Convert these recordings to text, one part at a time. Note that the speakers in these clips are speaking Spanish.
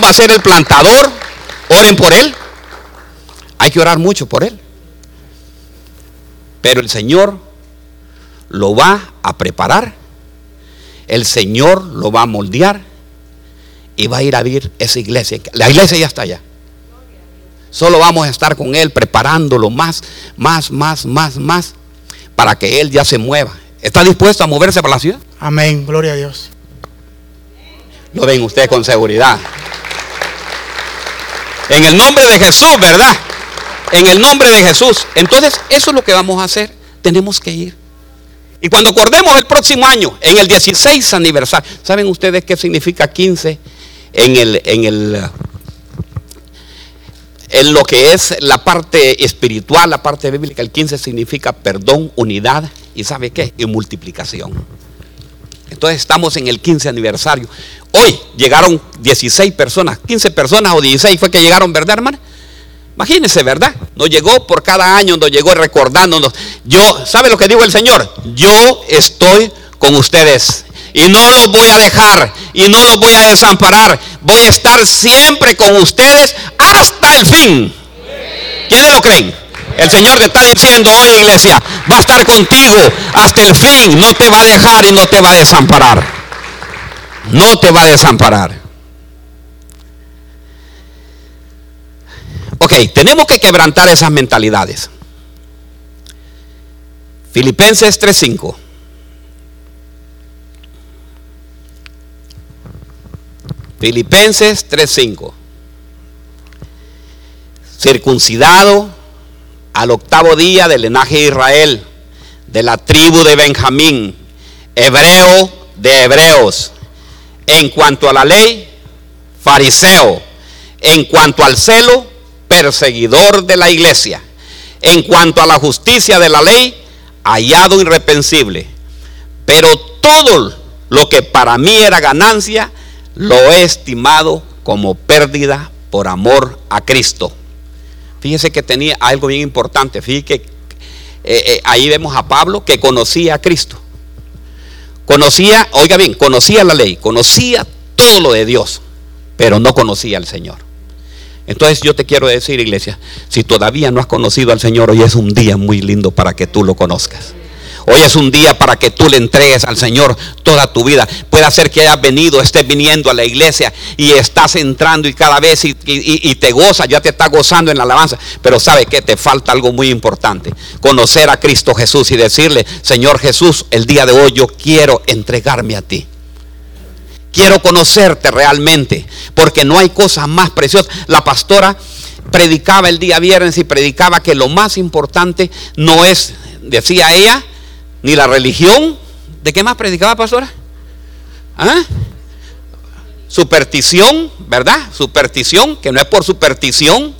va a ser el plantador, oren por él. Hay que orar mucho por él. Pero el Señor lo va a preparar. El Señor lo va a moldear. Y va a ir a vivir esa iglesia. La iglesia ya está allá. Solo vamos a estar con Él preparándolo más, más, más, más, más. Para que Él ya se mueva. ¿Está dispuesto a moverse para la ciudad? Amén, gloria a Dios. Lo ven ustedes con seguridad. En el nombre de Jesús, ¿verdad? En el nombre de Jesús. Entonces, eso es lo que vamos a hacer. Tenemos que ir. Y cuando acordemos el próximo año, en el 16 aniversario, ¿saben ustedes qué significa 15 en el, en el en lo que es la parte espiritual, la parte bíblica, el 15 significa perdón, unidad y ¿sabe qué? Y multiplicación. Entonces estamos en el 15 aniversario. Hoy llegaron 16 personas, 15 personas o 16 fue que llegaron, ¿verdad, hermano? Imagínense, ¿verdad? Nos llegó por cada año, nos llegó recordándonos. Yo, ¿sabe lo que dijo el Señor? Yo estoy con ustedes y no los voy a dejar y no los voy a desamparar. Voy a estar siempre con ustedes hasta el fin. ¿Quiénes lo creen? El Señor te está diciendo hoy, iglesia, va a estar contigo hasta el fin. No te va a dejar y no te va a desamparar. No te va a desamparar. Ok, tenemos que quebrantar esas mentalidades. Filipenses 3:5. Filipenses 3:5. Circuncidado al octavo día del linaje de Israel, de la tribu de Benjamín, hebreo de hebreos. En cuanto a la ley, fariseo. En cuanto al celo, perseguidor de la iglesia. En cuanto a la justicia de la ley, hallado irreprensible. Pero todo lo que para mí era ganancia, lo he estimado como pérdida por amor a Cristo. Fíjese que tenía algo bien importante. Fíjese que eh, eh, ahí vemos a Pablo que conocía a Cristo. Conocía, oiga bien, conocía la ley, conocía todo lo de Dios, pero no conocía al Señor. Entonces yo te quiero decir, iglesia, si todavía no has conocido al Señor, hoy es un día muy lindo para que tú lo conozcas. Hoy es un día para que tú le entregues al Señor toda tu vida. Puede ser que hayas venido, estés viniendo a la iglesia y estás entrando y cada vez y, te goza, ya te está gozando en la alabanza. Pero sabe que te falta algo muy importante. Conocer a Cristo Jesús y decirle, Señor Jesús, el día de hoy yo quiero entregarme a ti. Quiero conocerte realmente, porque no hay cosa más preciosa. La pastora predicaba el día viernes y predicaba que lo más importante no es, decía ella, ni la religión. ¿De qué más predicaba, pastora? ¿Ah? Superstición, ¿verdad? Superstición, que no es por superstición,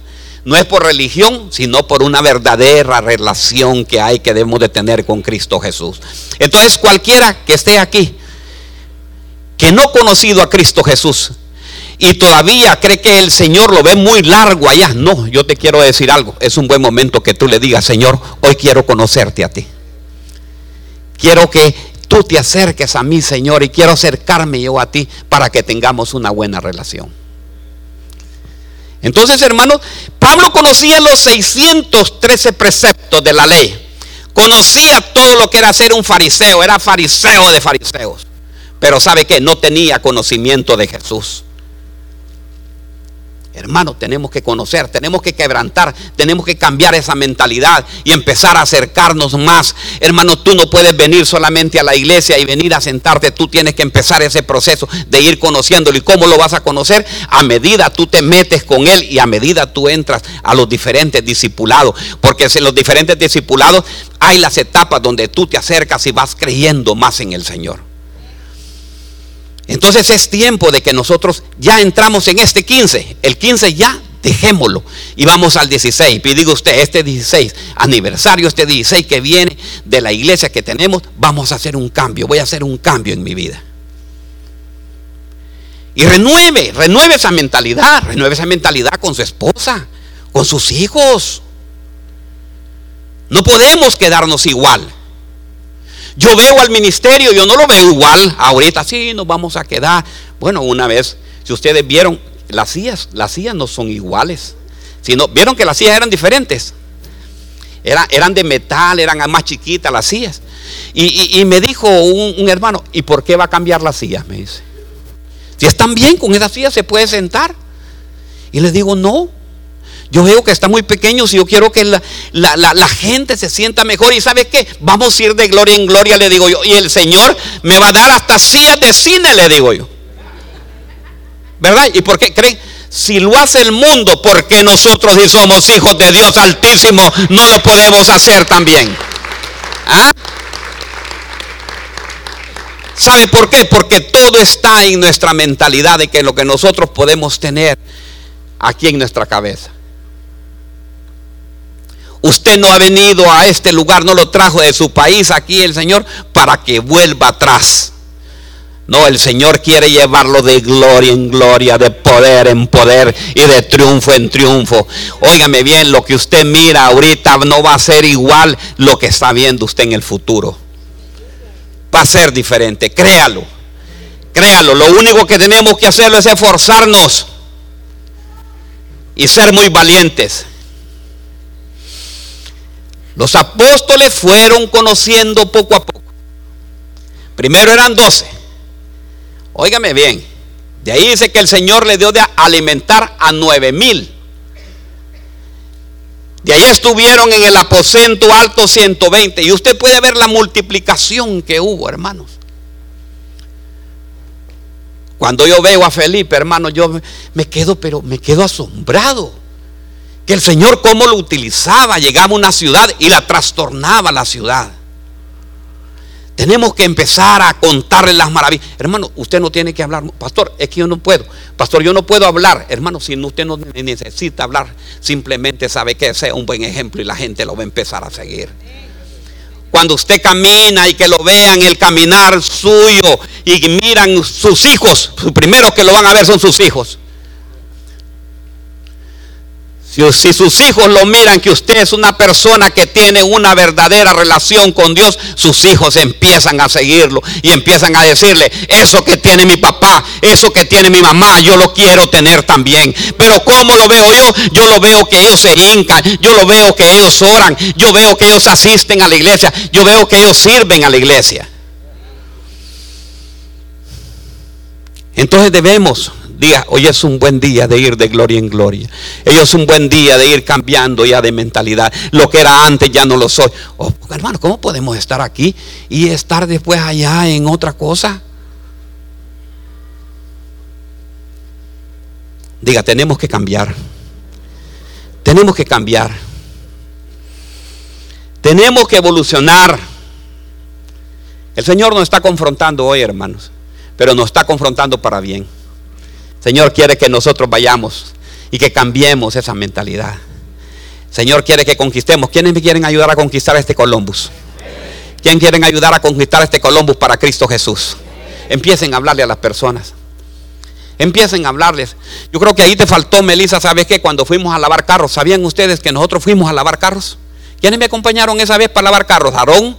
no es por religión, sino por una verdadera relación que hay que debemos de tener con Cristo Jesús. Entonces, cualquiera que esté aquí, que no ha conocido a Cristo Jesús, y todavía cree que el Señor lo ve muy largo allá. No, yo te quiero decir algo. Es un buen momento que tú le digas, Señor, hoy quiero conocerte a ti. Quiero que tú te acerques a mí, Señor, y quiero acercarme yo a ti para que tengamos una buena relación. Entonces, hermanos, Pablo conocía los 613 preceptos de la ley. Conocía todo lo que era ser un fariseo, era fariseo de fariseos. Pero sabe que no tenía conocimiento de Jesús. Hermano, tenemos que conocer, tenemos que quebrantar, tenemos que cambiar esa mentalidad y empezar a acercarnos más. Hermano, tú no puedes venir solamente a la iglesia y venir a sentarte, tú tienes que empezar ese proceso de ir conociéndolo. ¿Y cómo lo vas a conocer? A medida tú te metes con él y a medida tú entras a los diferentes discipulados. Porque en los diferentes discipulados hay las etapas donde tú te acercas y vas creyendo más en el Señor. Entonces es tiempo de que nosotros ya entramos en este 15. El 15 ya dejémoslo y vamos al 16. Y diga usted, este 16 aniversario, este 16 que viene de la iglesia que tenemos, vamos a hacer un cambio. Voy a hacer un cambio en mi vida. Y renueve, renueve esa mentalidad, renueve esa mentalidad con su esposa, con sus hijos. No podemos quedarnos igual. Yo veo al ministerio, yo no lo veo igual. Ahorita sí nos vamos a quedar. Bueno, una vez, si ustedes vieron, las sillas, las sillas no son iguales. Sino, Vieron que las sillas eran diferentes. eran de metal, eran más chiquitas las sillas. Y, me dijo un, un, hermano, ¿y por qué va a cambiar las sillas? Me dice. Si están bien con esas sillas se puede sentar. Y le digo, no. Yo veo que está muy pequeño y yo quiero que la, gente se sienta mejor. ¿Y sabe qué? Vamos a ir de gloria en gloria, le digo yo. Y el Señor me va a dar hasta sillas de cine, le digo yo. ¿Verdad? ¿Y por qué creen? Si lo hace el mundo, ¿por qué nosotros si somos hijos de Dios altísimo no lo podemos hacer también? ¿Ah? ¿Sabe por qué? Porque todo está en nuestra mentalidad de que lo que nosotros podemos tener aquí en nuestra cabeza. Usted no ha venido a este lugar, no lo trajo de su país aquí el Señor para que vuelva atrás. No, el Señor quiere llevarlo de gloria en gloria, de poder en poder y de triunfo en triunfo. Óigame bien, lo que usted mira ahorita no va a ser igual lo que está viendo usted en el futuro. Va a ser diferente, créalo. Créalo, lo único que tenemos que hacerlo es esforzarnos y ser muy valientes. Los apóstoles fueron conociendo poco a poco. Primero eran doce. Óigame bien. De ahí dice que el Señor le dio de alimentar a nueve mil. De ahí estuvieron en el aposento alto 120. Y usted puede ver la multiplicación que hubo, hermanos. Cuando yo veo a Felipe, hermano, yo me quedo, pero me quedo asombrado. El Señor cómo lo utilizaba. Llegaba a una ciudad y la trastornaba la ciudad. Tenemos que empezar a contarle las maravillas. Hermano, usted no tiene que hablar. Pastor, es que yo no puedo. Pastor, yo no puedo hablar. Hermano, si usted no necesita hablar, simplemente sabe que sea un buen ejemplo y la gente lo va a empezar a seguir. Cuando usted camina y que lo vean el caminar suyo y miran sus hijos, los primeros que lo van a ver son sus hijos. Si, sus hijos lo miran que usted es una persona que tiene una verdadera relación con Dios, sus hijos empiezan a seguirlo y empiezan a decirle, eso que tiene mi papá, eso que tiene mi mamá, yo lo quiero tener también. Pero ¿cómo lo veo yo? Yo lo veo que ellos se hincan, yo lo veo que ellos oran, yo veo que ellos asisten a la iglesia, yo veo que ellos sirven a la iglesia. Entonces debemos Diga, hoy es un buen día de ir de gloria en gloria. Hoy es un buen día de ir cambiando ya de mentalidad. Lo que era antes ya no lo soy. Oh, hermano, ¿cómo podemos estar aquí y estar después allá en otra cosa? Diga, tenemos que cambiar. Tenemos que cambiar. Tenemos que evolucionar. El Señor nos está confrontando hoy, hermanos, pero nos está confrontando para bien. Señor quiere que nosotros vayamos y que cambiemos esa mentalidad. Señor quiere que conquistemos. ¿Quiénes me quieren ayudar a conquistar este Columbus? ¿Quién quieren ayudar a conquistar este Columbus para Cristo Jesús? Empiecen a hablarle a las personas. Empiecen a hablarles. Yo creo que ahí te faltó, Melissa, ¿sabes qué? Cuando fuimos a lavar carros, ¿sabían ustedes que nosotros fuimos a lavar carros? ¿Quiénes me acompañaron esa vez para lavar carros? Aarón,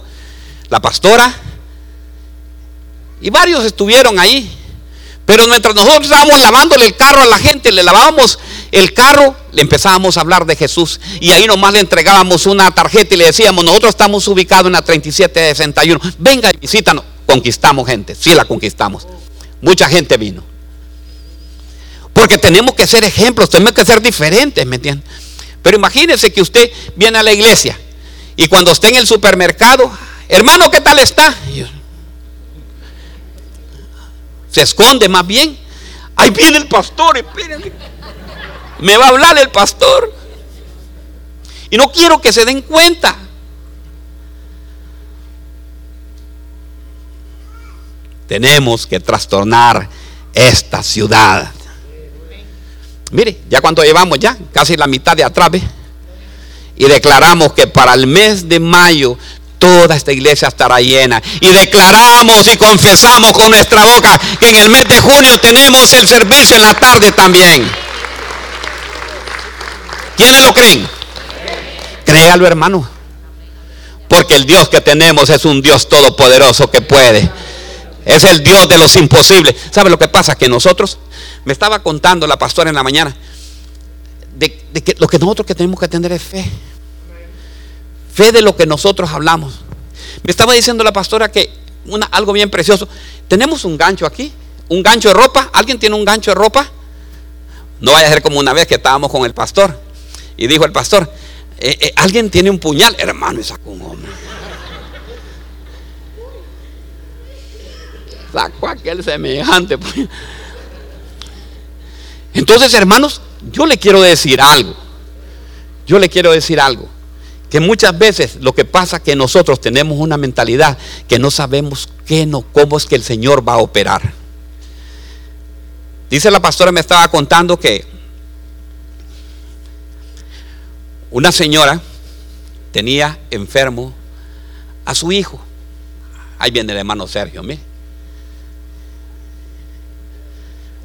la pastora, y varios estuvieron ahí. Pero mientras nosotros estábamos lavándole el carro a la gente, le lavábamos el carro, le empezábamos a hablar de Jesús. Y ahí nomás le entregábamos una tarjeta y le decíamos, nosotros estamos ubicados en la 3761. Venga y visítanos. Conquistamos gente, sí la conquistamos. Mucha gente vino. Porque tenemos que ser ejemplos, tenemos que ser diferentes, ¿me entienden? Pero imagínese que usted viene a la iglesia y cuando esté en el supermercado, hermano, ¿qué tal está? Se esconde más bien. Ahí viene el pastor, espérenme. Me va a hablar el pastor. Y no quiero que se den cuenta. Tenemos que trastornar esta ciudad. Mire, ya cuando llevamos ya casi la mitad de atrás, y declaramos que para el mes de mayo toda esta iglesia estará llena. Y declaramos y confesamos con nuestra boca que en el mes de junio tenemos el servicio en la tarde también. ¿Quiénes lo creen? Créalo, hermano. Porque el Dios que tenemos es un Dios todopoderoso que puede. Es el Dios de los imposibles. ¿Sabe lo que pasa? Que nosotros, me estaba contando la pastora en la mañana, de, que lo que nosotros que tenemos que tener es fe. Fe de lo que nosotros hablamos. Me estaba diciendo la pastora que algo bien precioso. Tenemos un gancho aquí, un gancho de ropa. ¿Alguien tiene un gancho de ropa? No vaya a ser como una vez que estábamos con el pastor. Y dijo el pastor, eh, eh, alguien tiene un puñal, hermano, y sacó un hombre. Sacó aquel semejante. Entonces, hermanos, yo le quiero decir algo. Yo le quiero decir algo. Que muchas veces lo que pasa es que nosotros tenemos una mentalidad que no sabemos qué no, cómo es que el Señor va a operar. Dice la pastora, me estaba contando que una señora tenía enfermo a su hijo. Ahí viene el hermano Sergio, mire.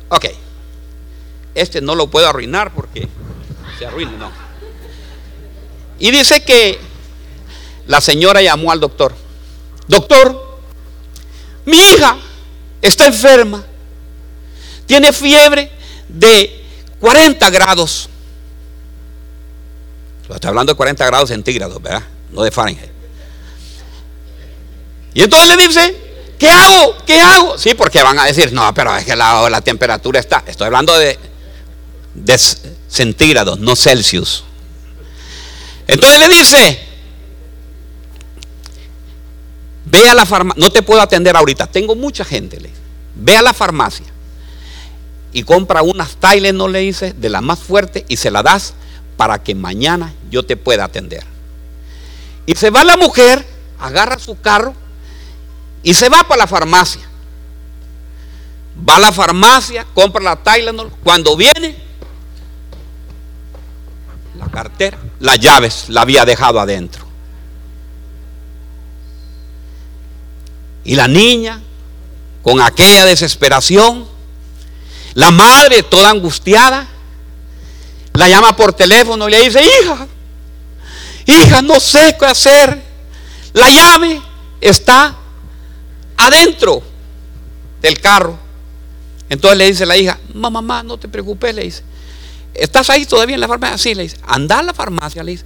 Ok. Este no lo puedo arruinar porque se arruina, no. Y dice que la señora llamó al doctor. Doctor, mi hija está enferma. Tiene fiebre de 40 grados. Está hablando de 40 grados centígrados, ¿verdad? No de Fahrenheit. Y entonces le dice, ¿qué hago? ¿Qué hago? Sí, porque van a decir, no, pero es que la, la temperatura está. Estoy hablando de, de centígrados, no Celsius. Entonces le dice, ve a la farmacia, no te puedo atender ahorita, tengo mucha gente, le ve a la farmacia y compra unas Tylenol, le dice, de la más fuerte y se la das para que mañana yo te pueda atender. Y se va la mujer, agarra su carro y se va para la farmacia. Va a la farmacia, compra la Tylenol. Cuando viene, la cartera, las llaves la había dejado adentro. Y la niña, con aquella desesperación, la madre toda angustiada, la llama por teléfono y le dice, hija, hija, no sé qué hacer. La llave está adentro del carro. Entonces le dice la hija, mamá, mamá, no te preocupes, le dice. ¿Estás ahí todavía en la farmacia? Sí, le dice. Anda a la farmacia, le dice.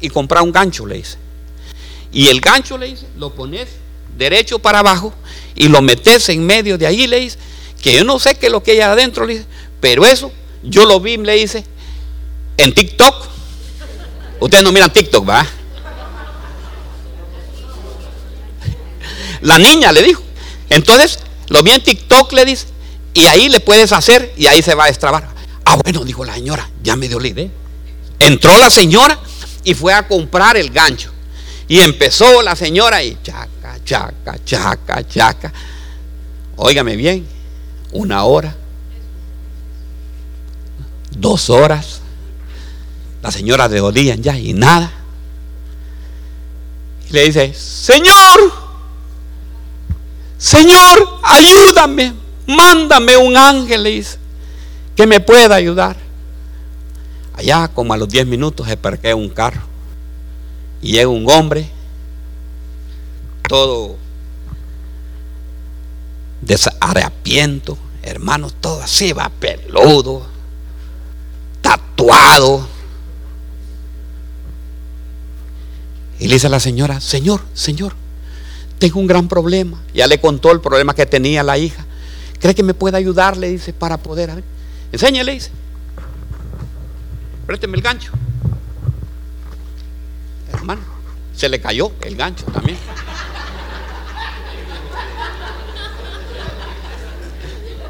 Y compra un gancho, le dice. Y el gancho, le dice, lo pones derecho para abajo y lo metes en medio de ahí, le dice. Que yo no sé qué es lo que hay adentro, le dice. Pero eso, yo lo vi, le dice, en TikTok. Ustedes no miran TikTok, ¿va? La niña le dijo. Entonces, lo vi en TikTok, le dice. Y ahí le puedes hacer y ahí se va a destrabar. Ah, bueno, dijo la señora, ya me dio la idea. Entró la señora y fue a comprar el gancho. Y empezó la señora y chaca, chaca, chaca, chaca. Óigame bien, una hora, dos horas, la señora de olían ya y nada. Y le dice, Señor, Señor, ayúdame, mándame un ángel, le dice, que me pueda ayudar. Allá como a los 10 minutos se un carro y llega un hombre todo desareapiento, hermanos, todo así, va peludo, tatuado, Y le dice a la señora, Señor, Señor, tengo un gran problema. Ya le contó el problema que tenía la hija. ¿Cree que me puede ayudar? Le dice, para poder. A ver. Enséñale, dice. Présteme el gancho. Hermano, se le cayó el gancho también.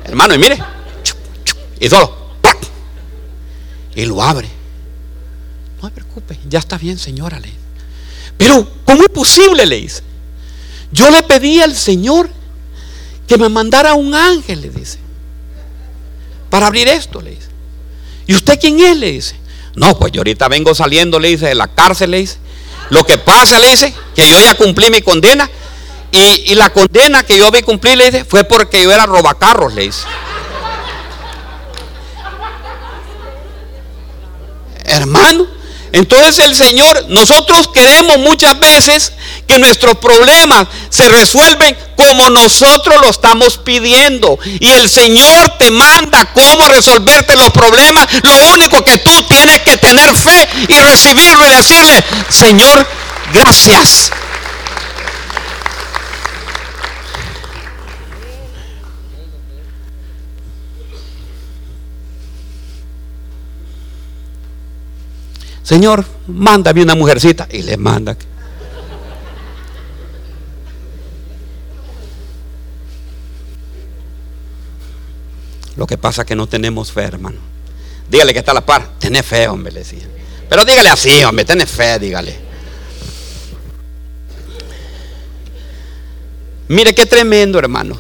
Hermano, y mire. Y solo. Y lo abre. No se preocupe, ya está bien, señora. Le pero, ¿cómo es posible? Le dice. Yo le pedí al Señor que me mandara un ángel, le dice, para abrir esto, le dice. ¿Y usted quién es? Le dice. No, pues yo ahorita vengo saliendo, le dice, de la cárcel, le dice. Lo que pasa, le dice, que yo ya cumplí mi condena. Y, y la condena que yo vi cumplir, le dice, fue porque yo era robacarros, le dice. Hermano, Entonces el Señor, nosotros queremos muchas veces que nuestros problemas se resuelven como nosotros lo estamos pidiendo. Y el Señor te manda cómo resolverte los problemas. Lo único que tú tienes que tener fe y recibirlo y decirle, Señor, gracias. Señor, mándame una mujercita. Y le manda. Lo que pasa es que no tenemos fe, hermano. Dígale que está a la par. Tenés fe, hombre, le decía. Pero dígale así, hombre, tenés fe, dígale. Mire qué tremendo, hermano.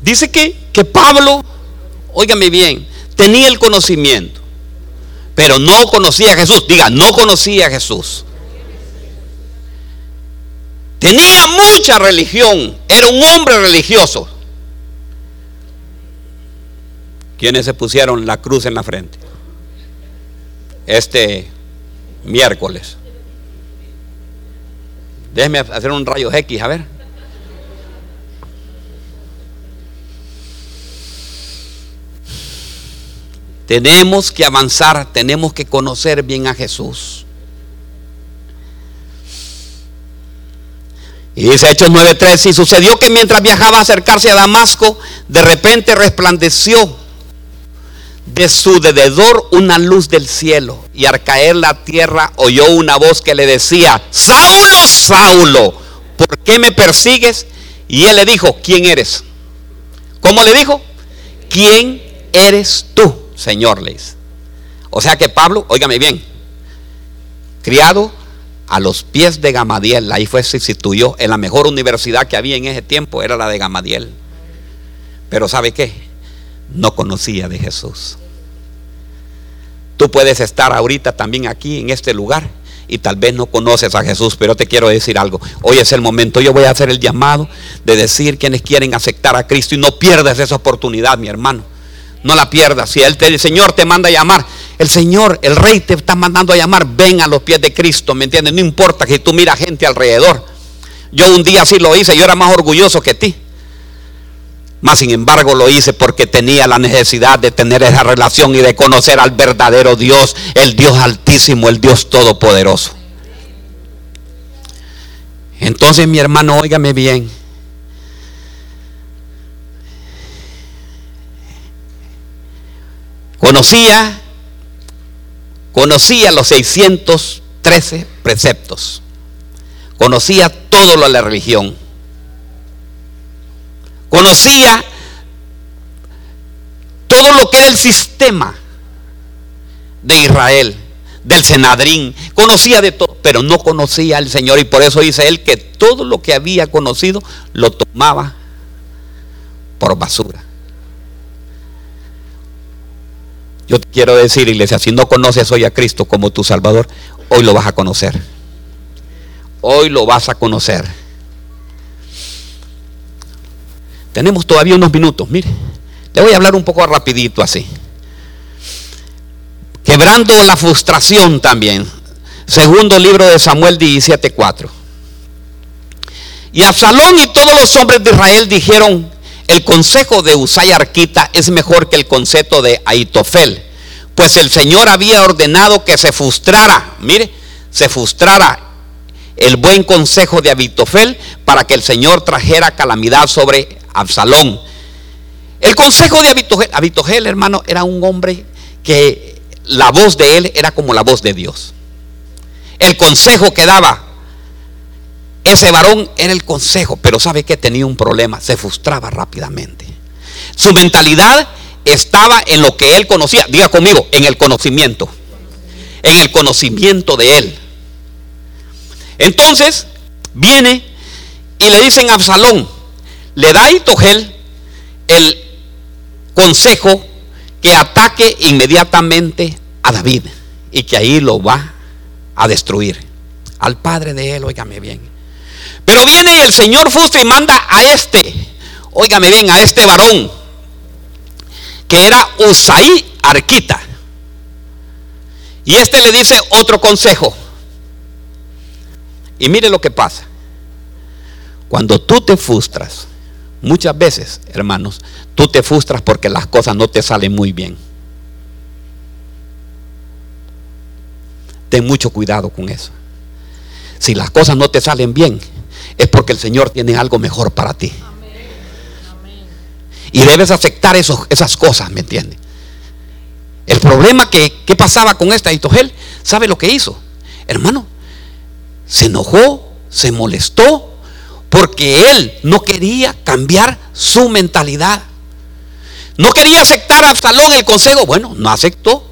Dice que, que Pablo, óigame bien, tenía el conocimiento pero no conocía a Jesús. Diga, no conocía a Jesús. Tenía mucha religión, era un hombre religioso. ¿Quiénes se pusieron la cruz en la frente? Este miércoles. Déjeme hacer un rayo X, a ver. Tenemos que avanzar, tenemos que conocer bien a Jesús. Y dice Hechos 9:3, y sucedió que mientras viajaba a acercarse a Damasco, de repente resplandeció de su dededor una luz del cielo. Y al caer la tierra oyó una voz que le decía, Saulo, Saulo, ¿por qué me persigues? Y él le dijo, ¿quién eres? ¿Cómo le dijo? ¿Quién eres tú? Señor les. O sea que Pablo, óigame bien, criado a los pies de Gamadiel, ahí fue, se instituyó en la mejor universidad que había en ese tiempo, era la de Gamadiel. Pero ¿sabe qué? No conocía de Jesús. Tú puedes estar ahorita también aquí en este lugar y tal vez no conoces a Jesús, pero te quiero decir algo. Hoy es el momento. Yo voy a hacer el llamado de decir quienes quieren aceptar a Cristo y no pierdas esa oportunidad, mi hermano no la pierdas. Si el, el, Señor te manda a llamar, el Señor, el Rey te está mandando a llamar, ven a los pies de Cristo, ¿me entiendes? No importa que tú miras gente alrededor. Yo un día sí lo hice, yo era más orgulloso que ti. Más sin embargo lo hice porque tenía la necesidad de tener esa relación y de conocer al verdadero Dios, el Dios altísimo, el Dios todopoderoso. Entonces mi hermano, óigame bien. Conocía, conocía los 613 preceptos. Conocía todo lo de la religión. Conocía todo lo que era el sistema de Israel, del Senadrín. Conocía de todo, pero no conocía al Señor. Y por eso dice él que todo lo que había conocido lo tomaba por basura. Yo te quiero decir, iglesia, si no conoces hoy a Cristo como tu Salvador, hoy lo vas a conocer. Hoy lo vas a conocer. Tenemos todavía unos minutos, mire. Le voy a hablar un poco rapidito así. Quebrando la frustración también. Segundo libro de Samuel 17:4. Y Absalón y todos los hombres de Israel dijeron, el consejo de Usay Arquita es mejor que el consejo de Aitofel, pues el Señor había ordenado que se frustrara, mire, se frustrara el buen consejo de Aitofel para que el Señor trajera calamidad sobre Absalón. El consejo de Abitofel, hermano, era un hombre que la voz de él era como la voz de Dios. El consejo que daba ese varón era el consejo, pero sabe que tenía un problema, se frustraba rápidamente. Su mentalidad estaba en lo que él conocía, diga conmigo, en el conocimiento, en el conocimiento de él. Entonces viene y le dicen a Absalón, le da a Itogel el consejo que ataque inmediatamente a David y que ahí lo va a destruir. Al padre de él, óigame bien. Pero viene el Señor frustra y manda a este, óigame bien, a este varón, que era Usaí Arquita. Y este le dice otro consejo. Y mire lo que pasa. Cuando tú te frustras, muchas veces, hermanos, tú te frustras porque las cosas no te salen muy bien. Ten mucho cuidado con eso. Si las cosas no te salen bien, es porque el Señor tiene algo mejor para ti. Y debes aceptar esas cosas, ¿me entiendes? El problema que, pasaba con esta Itogel, ¿sabe lo que hizo? Hermano, se enojó, se molestó, porque él no quería cambiar su mentalidad. No quería aceptar a Absalón el consejo. Bueno, no aceptó.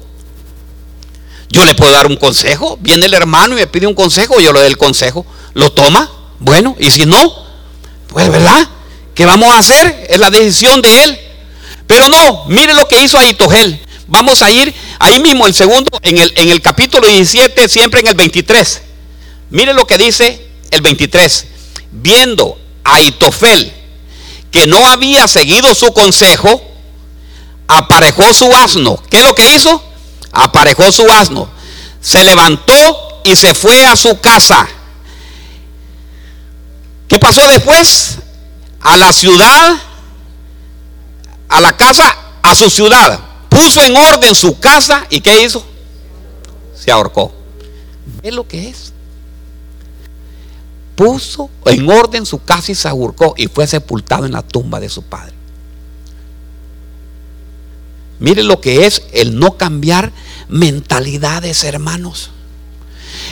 Yo le puedo dar un consejo. Viene el hermano y me pide un consejo, yo le doy el consejo. Lo toma. Bueno, y si no, pues verdad, ¿qué vamos a hacer? Es la decisión de él. Pero no, mire lo que hizo Aitogel. Vamos a ir ahí mismo, el segundo, en el, en el capítulo 17, siempre en el 23. Mire lo que dice el 23. Viendo a Itofel que no había seguido su consejo, aparejó su asno. ¿Qué es lo que hizo? Aparejó su asno. Se levantó y se fue a su casa. ¿Qué pasó después? A la ciudad, a la casa, a su ciudad puso en orden su casa y ¿qué hizo? Se ahorcó. ¿Ve lo que es? Puso en orden su casa y se ahorcó y fue sepultado en la tumba de su padre. Mire lo que es el no cambiar mentalidades, hermanos.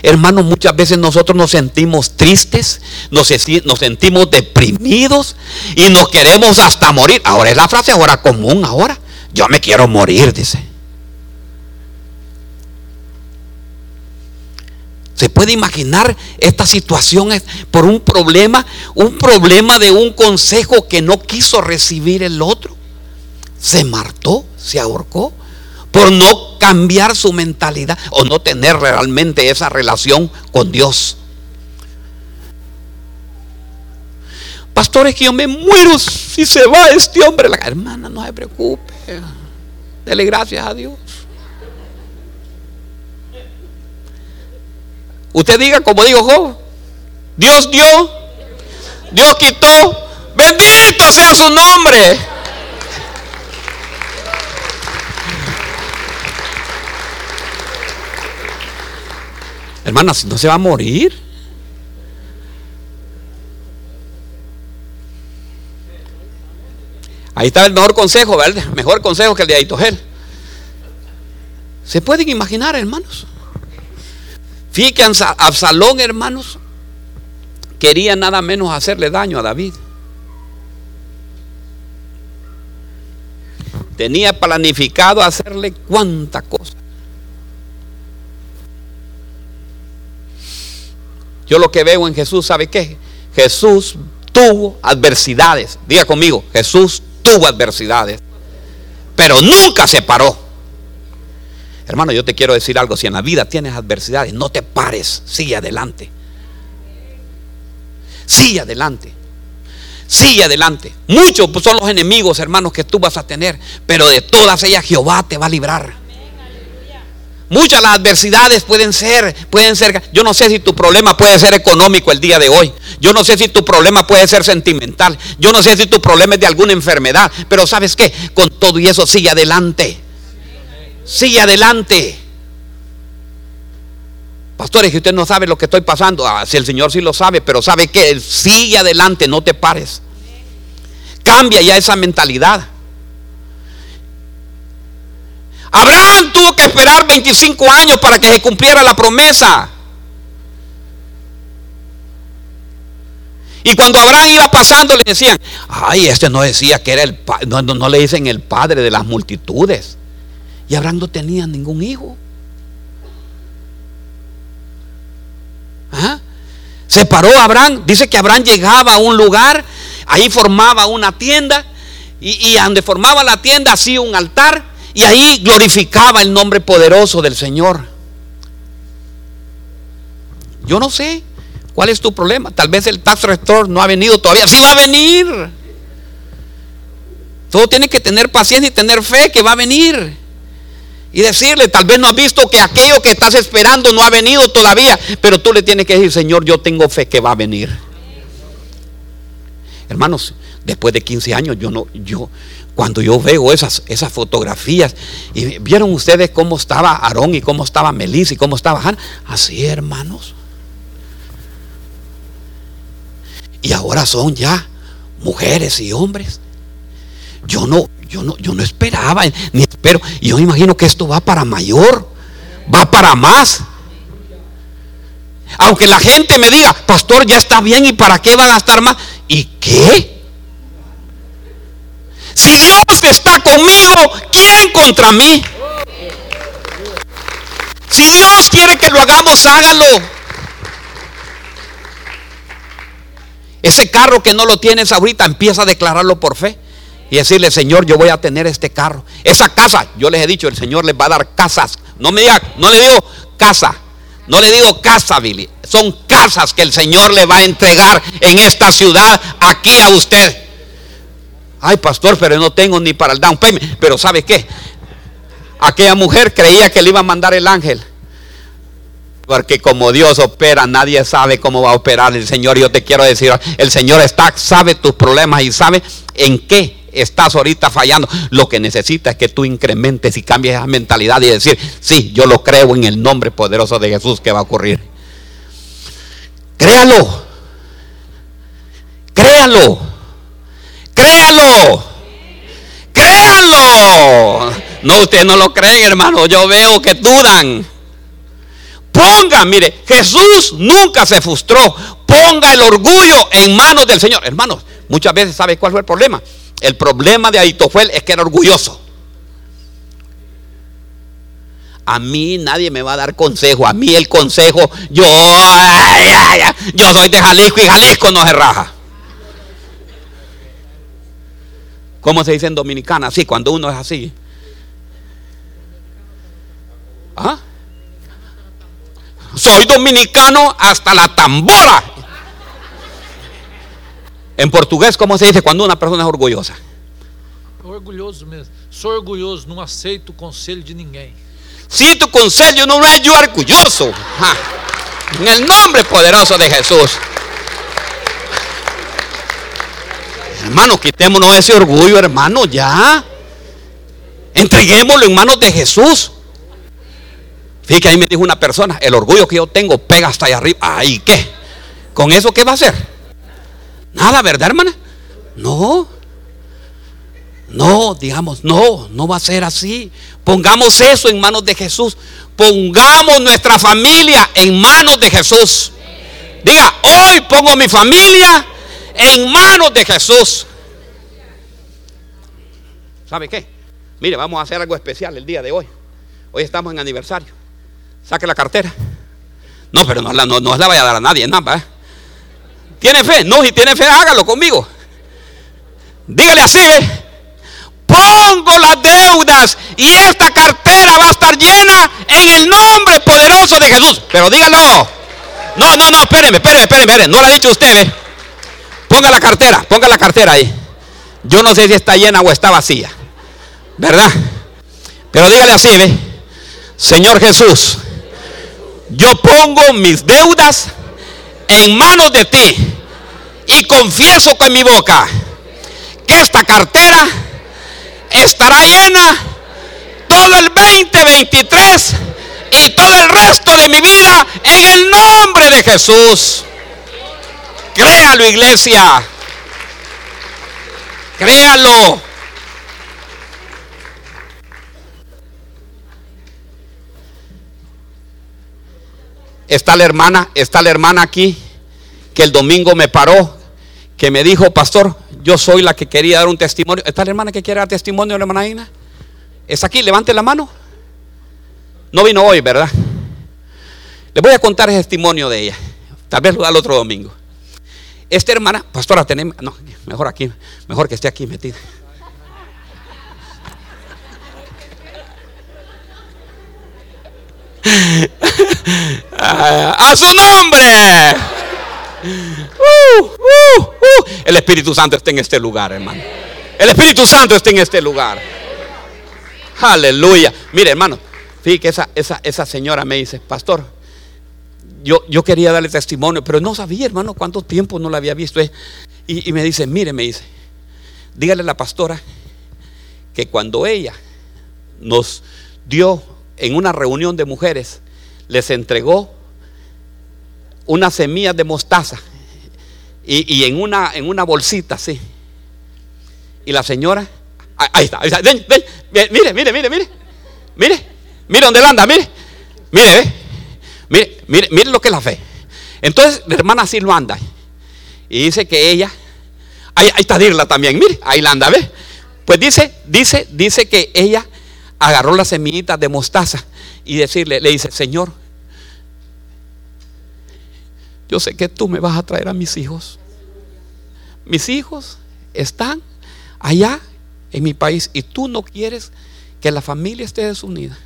Hermanos, muchas veces nosotros nos sentimos tristes, nos, nos, sentimos deprimidos y nos queremos hasta morir. Ahora es la frase ahora común, ahora. Yo me quiero morir, dice. ¿Se puede imaginar esta situación por un problema, un problema de un consejo que no quiso recibir el otro? Se martó, se ahorcó por no cambiar su mentalidad o no tener realmente esa relación con Dios. Pastores, que yo me muero si se va este hombre. La hermana, no se preocupe. Dele gracias a Dios. Usted diga como dijo Job. Dios dio, Dios quitó. Bendito sea su nombre. Hermanas, no se va a morir. Ahí está el mejor consejo, ¿verdad? Mejor consejo que el de Aitogel. ¿Se pueden imaginar, hermanos? Fíjense, Absalón, hermanos, quería nada menos hacerle daño a David. Tenía planificado hacerle cuánta cosa. Yo lo que veo en Jesús, ¿sabe qué? Jesús tuvo adversidades. Diga conmigo, Jesús tuvo adversidades, pero nunca se paró. Hermano, yo te quiero decir algo, si en la vida tienes adversidades, no te pares, sigue adelante. Sigue adelante. Sigue adelante. Muchos son los enemigos, hermanos, que tú vas a tener, pero de todas ellas Jehová te va a librar. Muchas las adversidades pueden ser, pueden ser. Yo no sé si tu problema puede ser económico el día de hoy. Yo no sé si tu problema puede ser sentimental. Yo no sé si tu problema es de alguna enfermedad. Pero sabes qué, con todo y eso sigue adelante. Sigue adelante. Pastores, que usted no sabe lo que estoy pasando. Ah, si el Señor sí lo sabe, pero sabe que sigue adelante, no te pares. Cambia ya esa mentalidad. Abraham tuvo que esperar 25 años para que se cumpliera la promesa. Y cuando Abraham iba pasando le decían, ay, este no decía que era el padre, no, le dicen el padre de las multitudes. Y Abraham no tenía ningún hijo. Se paró Abraham, dice que Abraham llegaba a un lugar, ahí formaba una tienda, y, y donde formaba la tienda hacía un altar, y ahí glorificaba el nombre poderoso del Señor. Yo no sé cuál es tu problema. Tal vez el tax return no ha venido todavía. Sí va a venir. Todo tiene que tener paciencia y tener fe que va a venir. Y decirle, tal vez no has visto que aquello que estás esperando no ha venido todavía, pero tú le tienes que decir, Señor, yo tengo fe que va a venir. Hermanos, después de 15 años, yo no, yo, cuando yo veo esas, esas fotografías, y vieron ustedes cómo estaba Aarón y cómo estaba Melissa y cómo estaba Han, así hermanos. Y ahora son ya mujeres y hombres. Yo no, yo no, yo no esperaba, ni espero. Y yo imagino que esto va para mayor, va para más. Aunque la gente me diga, pastor, ya está bien, ¿y para qué van a estar más? ¿Y qué? Si Dios está conmigo, ¿quién contra mí? Si Dios quiere que lo hagamos, hágalo. Ese carro que no lo tienes ahorita, empieza a declararlo por fe y decirle, Señor, yo voy a tener este carro. Esa casa, yo les he dicho, el Señor les va a dar casas. No me diga, no le digo casa, no le digo casa, Billy. Son casas que el Señor le va a entregar en esta ciudad, aquí a usted. Ay, pastor, pero no tengo ni para el down payment. Pero ¿sabe qué? Aquella mujer creía que le iba a mandar el ángel. Porque como Dios opera, nadie sabe cómo va a operar el Señor. Yo te quiero decir, el Señor está, sabe tus problemas y sabe en qué estás ahorita fallando. Lo que necesita es que tú incrementes y cambies esa mentalidad y decir, sí, yo lo creo en el nombre poderoso de Jesús que va a ocurrir. Créalo. Créalo. Créalo. Créalo. No, ustedes no lo creen, hermano. Yo veo que dudan. Ponga, mire, Jesús nunca se frustró. Ponga el orgullo en manos del Señor. Hermanos, muchas veces, ¿sabe cuál fue el problema? El problema de Aitofuel es que era orgulloso. A mí nadie me va a dar consejo. A mí el consejo, yo, yo soy de Jalisco y Jalisco no se raja. ¿Cómo se dice en Dominicana? Así, cuando uno es así. ¿Ah? Soy dominicano hasta la tambora. En portugués, ¿cómo se dice cuando una persona es orgullosa? Orgulhoso mesmo. Sou orgulhoso, não aceito o conselho de ninguém. Si tu consejo no es yo orgulloso. Ja. En el nombre poderoso de Jesús. Hermano, quitémonos ese orgullo, hermano, ya. Entreguémoslo en manos de Jesús. Fíjate ahí me dijo una persona, el orgullo que yo tengo pega hasta allá arriba. Ay, ¿qué? ¿Con eso qué va a hacer? Nada, ¿verdad, hermana? No. No, digamos, no, no va a ser así. Pongamos eso en manos de Jesús. Pongamos nuestra familia en manos de Jesús. Diga, hoy pongo mi familia en manos de Jesús. ¿Sabe qué? Mire, vamos a hacer algo especial el día de hoy. Hoy estamos en aniversario. Saque la cartera. No, pero no, no, la vaya a dar a nadie, nada. ¿eh? ¿Tiene fe? No, si tiene fe, hágalo conmigo. Dígale así, ¿ve? Pongo las deudas y esta cartera va a estar llena en el nombre poderoso de Jesús. Pero dígalo. No, no, no, espéreme, espéreme, espéreme. No lo ha dicho usted, ¿ve? Ponga la cartera, ponga la cartera ahí. Yo no sé si está llena o está vacía. ¿Verdad? Pero dígale así, ¿ve? Señor Jesús, yo pongo mis deudas en manos de ti y confieso con mi boca que esta cartera estará llena todo el 2023 y todo el resto de mi vida en el nombre de Jesús. Créalo, iglesia. Créalo. Está la hermana, está la hermana aquí que el domingo me paró, que me dijo, pastor, yo soy la que quería dar un testimonio. ¿Está la hermana que quiere dar testimonio, la hermana Ina? ¿Es aquí? Levante la mano. No vino hoy, ¿verdad? Le voy a contar el testimonio de ella. Tal vez lo da el otro domingo. Esta hermana, pastora, tenemos, no, mejor aquí, mejor que esté aquí metida. a su nombre. Uh, uh, uh. El Espíritu Santo está en este lugar, hermano. El Espíritu Santo está en este lugar. Aleluya. Mire, hermano, fíjate que esa, esa, esa señora me dice, pastor, yo, yo quería darle testimonio, pero no sabía, hermano, cuánto tiempo no la había visto. Y, y me dice, mire, me dice, dígale a la pastora que cuando ella nos dio en una reunión de mujeres, les entregó unas semillas de mostaza y, y en, una, en una bolsita así. Y la señora, ahí está, ahí está ven, ven, mire, mire, mire, mire, mire, mire dónde anda, mire, mire, ve, mire, mire, mire lo que es la fe. Entonces la hermana así lo anda y dice que ella, ahí, ahí está Dirla también, mire, ahí la anda, ve. Pues dice, dice, dice que ella agarró las semillitas de mostaza y decirle, le dice, Señor, yo sé que tú me vas a traer a mis hijos. Mis hijos están allá en mi país y tú no quieres que la familia esté desunida.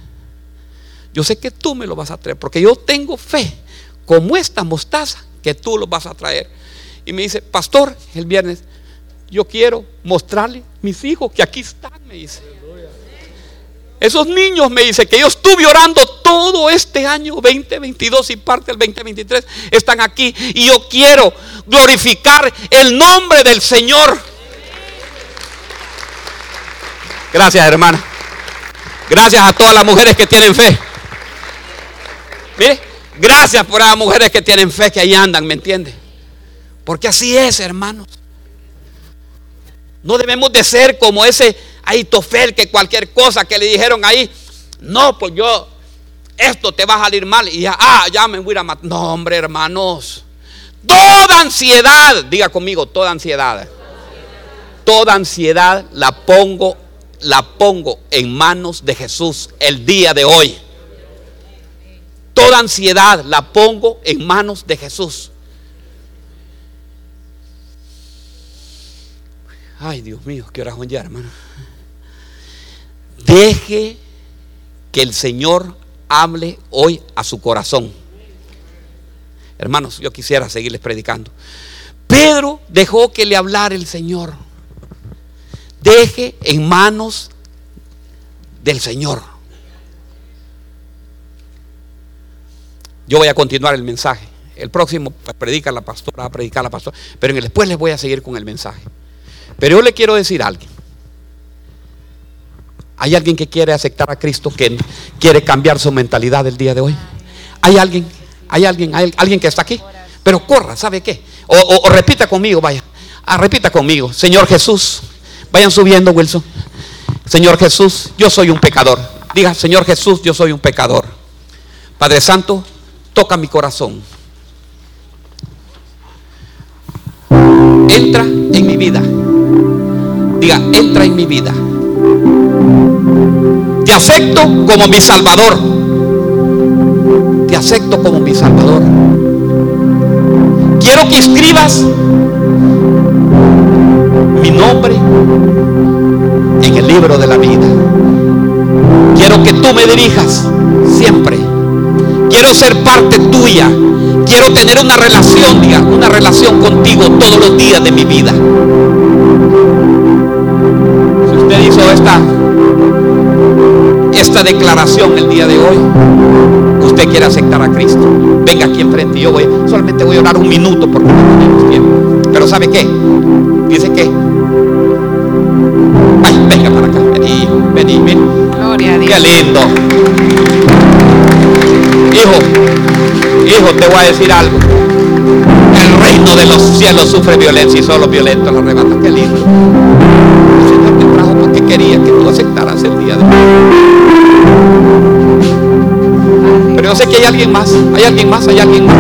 Yo sé que tú me lo vas a traer porque yo tengo fe como esta mostaza que tú lo vas a traer. Y me dice, pastor, el viernes, yo quiero mostrarle mis hijos que aquí están, me dice. Esos niños, me dice, que yo estuve orando todo este año 2022 y parte del 2023, están aquí. Y yo quiero glorificar el nombre del Señor. Gracias, hermana. Gracias a todas las mujeres que tienen fe. Gracias por las mujeres que tienen fe que ahí andan, ¿me entiende? Porque así es, hermanos. No debemos de ser como ese Aitofel que cualquier cosa que le dijeron ahí, no, pues yo, esto te va a salir mal. Y ya, ah, ya me voy a matar. No, hombre, hermanos. Toda ansiedad, diga conmigo, toda ansiedad. Toda ansiedad la pongo, la pongo en manos de Jesús el día de hoy. Toda ansiedad la pongo en manos de Jesús. Ay, Dios mío, qué oración ya, hermano. Deje que el Señor hable hoy a su corazón. Hermanos, yo quisiera seguirles predicando. Pedro dejó que le hablara el Señor. Deje en manos del Señor. Yo voy a continuar el mensaje. El próximo predica la pastora, a predicar la pastora. Pero después les voy a seguir con el mensaje. Pero yo le quiero decir a alguien. ¿Hay alguien que quiere aceptar a Cristo, que quiere cambiar su mentalidad el día de hoy? ¿Hay alguien? ¿Hay alguien? ¿Hay alguien que está aquí? Pero corra, ¿sabe qué? O, repita conmigo, vaya. Ah, repita conmigo. Señor Jesús, vayan subiendo, Wilson. Señor Jesús, yo soy un pecador. Diga, Señor Jesús, yo soy un pecador. Padre Santo, toca mi corazón. Entra en mi vida. Diga, entra en mi vida. Te acepto como mi Salvador. Te acepto como mi Salvador. Quiero que escribas mi nombre en el libro de la vida. Quiero que tú me dirijas siempre. Quiero ser parte tuya. Quiero tener una relación, diga, una relación contigo todos los días de mi vida. Si usted hizo esta esta declaración el día de hoy, usted quiere aceptar a Cristo, venga aquí enfrente yo voy, solamente voy a orar un minuto porque no tenemos tiempo. Pero ¿sabe qué? Dice que, ay, venga para acá, vení, vení, vení. Gloria a Dios. Qué lindo. Hijo, hijo, te voy a decir algo. El reino de los cielos sufre violencia y solo violentos lo arrebatan. Qué lindo. El Señor te trajo porque quería que tú aceptaras el día de hoy. Pero yo sé que hay alguien más, hay alguien más, hay alguien más.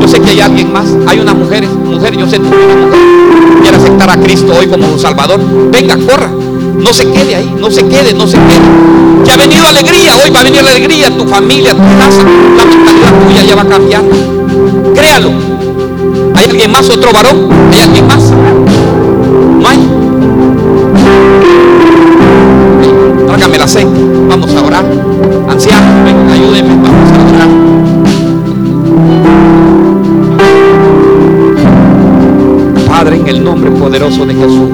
Yo sé que hay alguien más. Hay una mujer, mujer, yo sé que una quiere aceptar a Cristo hoy como un Salvador. Venga, corra. No se quede ahí, no se quede, no se quede. Que ha venido alegría, hoy va a venir alegría, tu familia, tu casa, la mentalidad tuya ya va a cambiar. Créalo. ¿Hay alguien más, otro varón? ¿Hay alguien más? No hay. Trágame la aceite. Vamos a orar. Anciano, ven, ayúdenme. Vamos a orar. Padre, en el nombre poderoso de Jesús.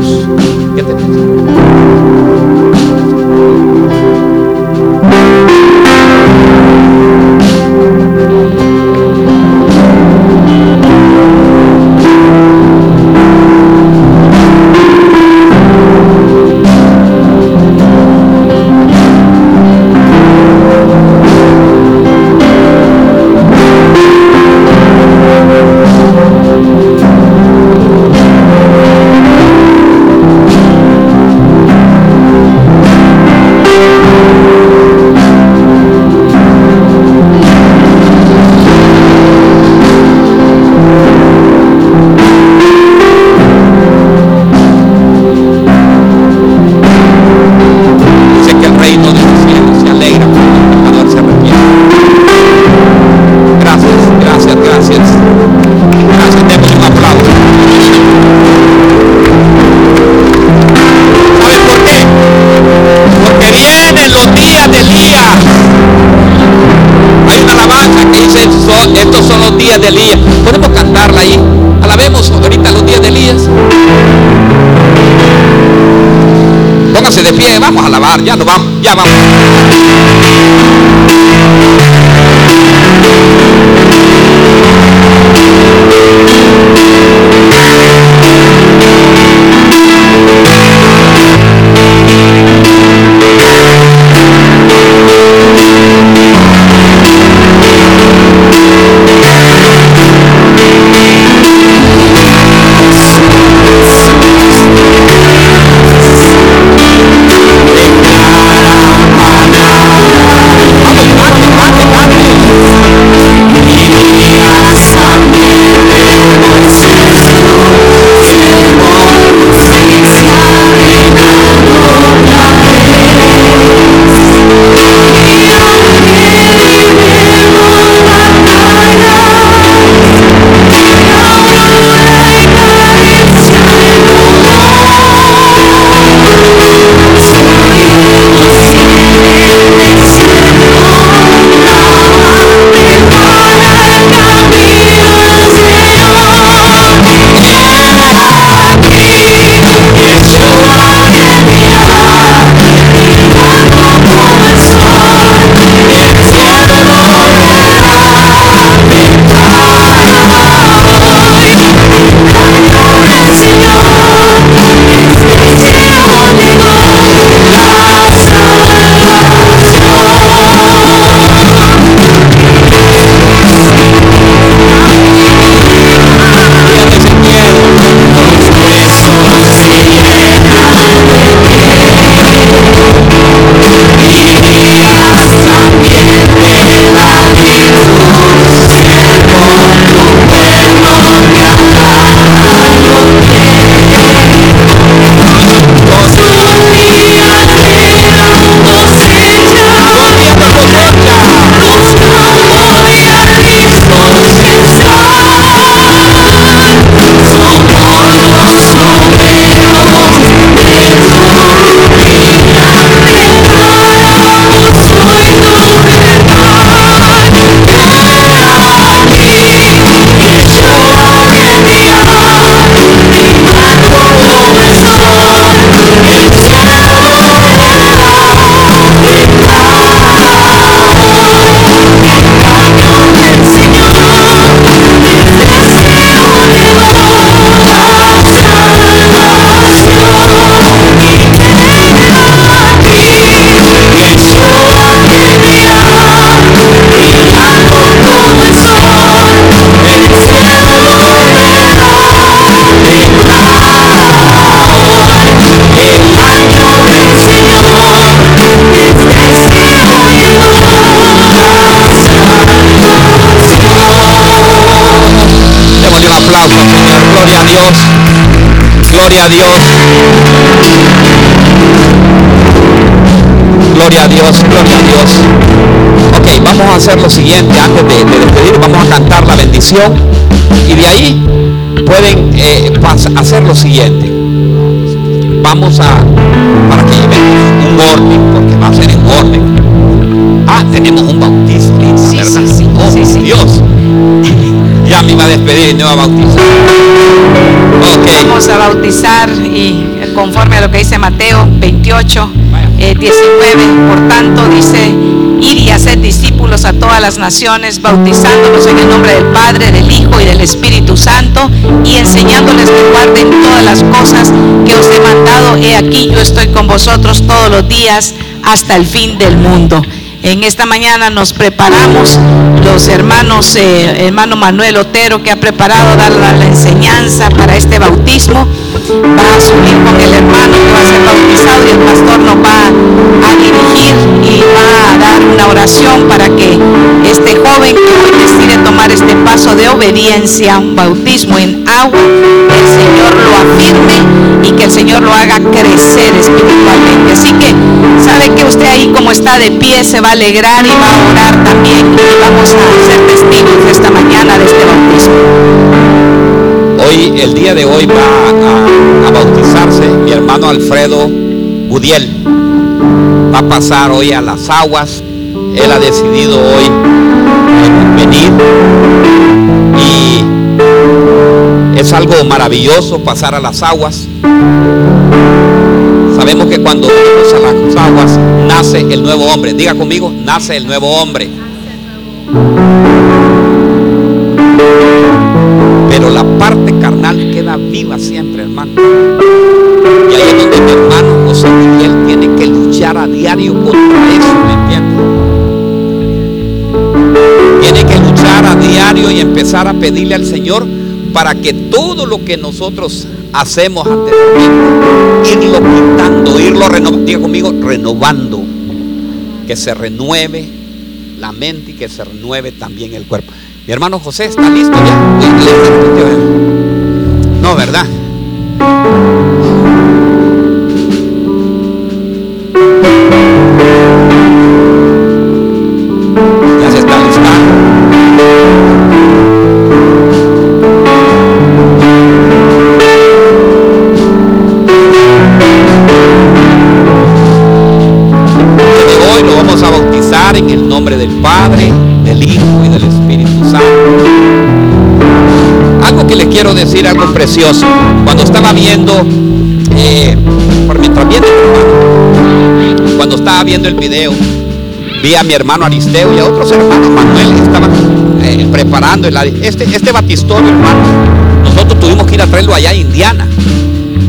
Días de Elías. Podemos cantarla ahí. Alabemos ahorita los días de Elías. Póngase de pie, vamos a alabar, ya nos vamos, ya vamos. Gloria a Dios. Gloria a Dios, gloria a Dios. Ok, vamos a hacer lo siguiente. Antes de, de despedir, vamos a cantar la bendición. Y de ahí pueden eh, hacer lo siguiente. Vamos a, para que llevemos un orden, porque va a ser en orden. Ah, tenemos un bautismo. Sí, sí, sí, Oh. Dios. Ya me iba a despedir y no iba a bautizar. Vamos a bautizar y eh, conforme a lo que dice Mateo 28, eh, 19, por tanto dice, ir y hacer discípulos a todas las naciones, bautizándolos en el nombre del Padre, del Hijo y del Espíritu Santo y enseñándoles que guarden todas las cosas que os he mandado. He aquí, yo estoy con vosotros todos los días hasta el fin del mundo. En esta mañana nos preparamos, los hermanos, eh, hermano Manuel Otero, que ha preparado dar la, la enseñanza para este bautismo, va a subir con el hermano que va a ser bautizado y el pastor nos va a dirigir y va a dar una oración para que este joven que hoy decide tomar este paso de obediencia, un bautismo en agua, el Señor lo afirme y que el Señor lo haga crecer espiritualmente. Así que sabe que usted ahí como está de pie se va a alegrar y va a orar también y vamos a ser testigos esta mañana de este bautismo. Hoy, el día de hoy va a, bautizarse mi hermano Alfredo Gudiel. Va a pasar hoy a las aguas. Él ha decidido hoy venir es algo maravilloso pasar a las aguas. Sabemos que cuando vamos a las aguas nace el nuevo hombre. Diga conmigo, nace el nuevo hombre. Pero la parte carnal queda viva siempre, hermano. Y ahí es donde mi hermano José Miguel tiene que luchar a diario contra eso, ¿me entiendes? Tiene que luchar a diario y empezar a pedirle al Señor para que todo lo que nosotros hacemos anteriormente, irlo quitando, irlo renovando, diga conmigo, renovando, que se renueve la mente y que se renueve también el cuerpo. Mi hermano José está listo ya. No, ¿verdad? Cuando estaba viendo, eh, por mientras viendo, cuando estaba viendo el video, vi a mi hermano Aristeo y a otros hermanos Manuel estaban eh, preparando el, este, este batistorio, hermano. Nosotros tuvimos que ir a traerlo allá a Indiana.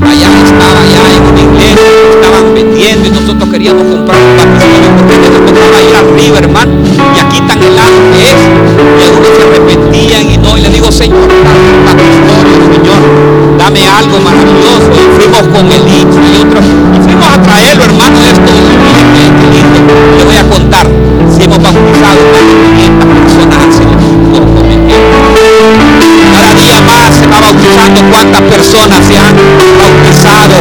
Allá estaba, allá en una iglesia, estaban vendiendo y nosotros queríamos comprar un batistorio porque nos tocaba ir arriba, hermano. Y aquí tan helado que es. Y algunos se arrepentían y no. Y le digo, Señor. Dame algo maravilloso. Fuimos con el hijo y otros. Fuimos a traerlo, hermano, esto. Y miren qué, qué lindo. Le voy a contar. Si hemos bautizado más de 500 personas han sido poco, ¿me entiendes? Cada día más se va bautizando cuántas personas se han bautizado